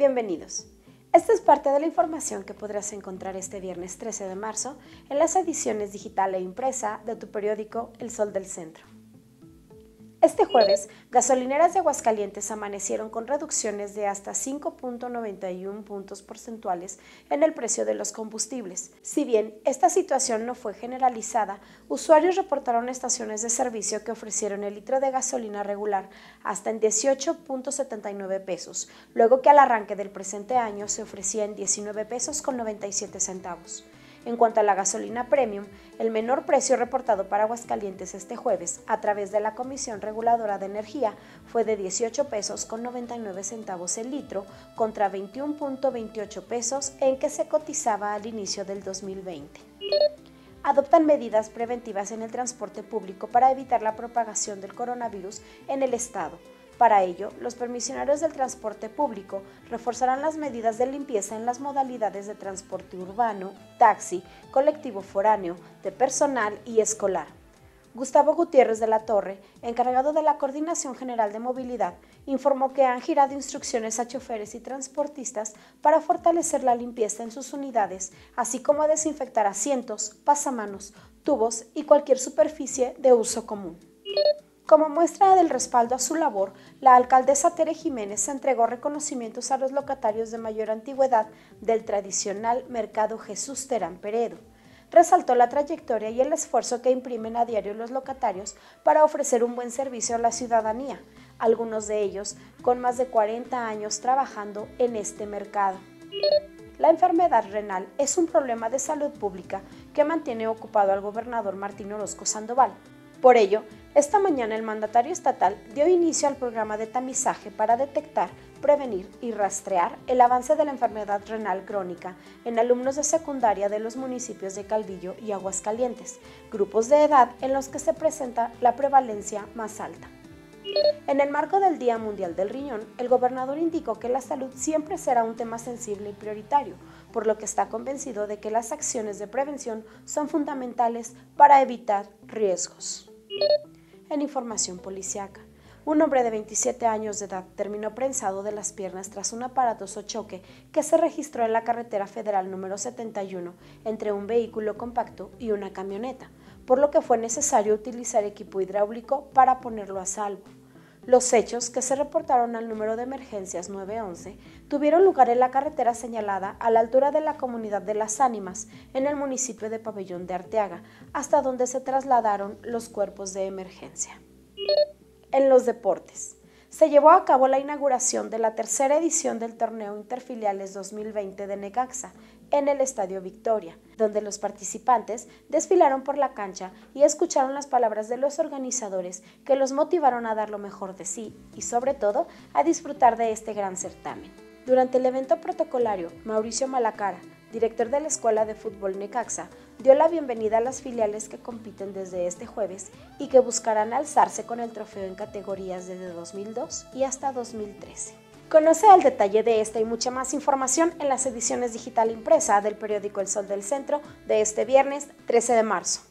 Bienvenidos. Esta es parte de la información que podrás encontrar este viernes 13 de marzo en las ediciones digital e impresa de tu periódico El Sol del Centro. Este jueves, gasolineras de Aguascalientes amanecieron con reducciones de hasta 5.91 puntos porcentuales en el precio de los combustibles. Si bien esta situación no fue generalizada, usuarios reportaron estaciones de servicio que ofrecieron el litro de gasolina regular hasta en 18.79 pesos, luego que al arranque del presente año se ofrecía en 19 pesos con 97 centavos. En cuanto a la gasolina premium, el menor precio reportado para Aguascalientes este jueves a través de la Comisión Reguladora de Energía fue de 18 pesos con 99 centavos el litro contra 21.28 pesos en que se cotizaba al inicio del 2020 adoptan medidas preventivas en el transporte público para evitar la propagación del coronavirus en el Estado. Para ello, los permisionarios del transporte público reforzarán las medidas de limpieza en las modalidades de transporte urbano, taxi, colectivo foráneo, de personal y escolar. Gustavo Gutiérrez de la Torre, encargado de la Coordinación General de Movilidad, informó que han girado instrucciones a choferes y transportistas para fortalecer la limpieza en sus unidades, así como a desinfectar asientos, pasamanos, tubos y cualquier superficie de uso común. Como muestra del respaldo a su labor, la alcaldesa Tere Jiménez entregó reconocimientos a los locatarios de mayor antigüedad del tradicional mercado Jesús Terán Peredo. Resaltó la trayectoria y el esfuerzo que imprimen a diario los locatarios para ofrecer un buen servicio a la ciudadanía, algunos de ellos con más de 40 años trabajando en este mercado. La enfermedad renal es un problema de salud pública que mantiene ocupado al gobernador Martín Orozco Sandoval. Por ello, esta mañana el mandatario estatal dio inicio al programa de tamizaje para detectar, prevenir y rastrear el avance de la enfermedad renal crónica en alumnos de secundaria de los municipios de Calvillo y Aguascalientes, grupos de edad en los que se presenta la prevalencia más alta. En el marco del Día Mundial del Riñón, el gobernador indicó que la salud siempre será un tema sensible y prioritario, por lo que está convencido de que las acciones de prevención son fundamentales para evitar riesgos en información policiaca. Un hombre de 27 años de edad terminó prensado de las piernas tras un aparatoso choque que se registró en la carretera federal número 71 entre un vehículo compacto y una camioneta, por lo que fue necesario utilizar equipo hidráulico para ponerlo a salvo. Los hechos, que se reportaron al número de emergencias 911, tuvieron lugar en la carretera señalada a la altura de la comunidad de Las Ánimas, en el municipio de Pabellón de Arteaga, hasta donde se trasladaron los cuerpos de emergencia. En los deportes se llevó a cabo la inauguración de la tercera edición del torneo Interfiliales 2020 de Necaxa en el Estadio Victoria, donde los participantes desfilaron por la cancha y escucharon las palabras de los organizadores que los motivaron a dar lo mejor de sí y sobre todo a disfrutar de este gran certamen. Durante el evento protocolario, Mauricio Malacara, director de la Escuela de Fútbol Necaxa, dio la bienvenida a las filiales que compiten desde este jueves y que buscarán alzarse con el trofeo en categorías desde 2002 y hasta 2013. Conoce al detalle de esta y mucha más información en las ediciones digital impresa del periódico El Sol del Centro de este viernes 13 de marzo.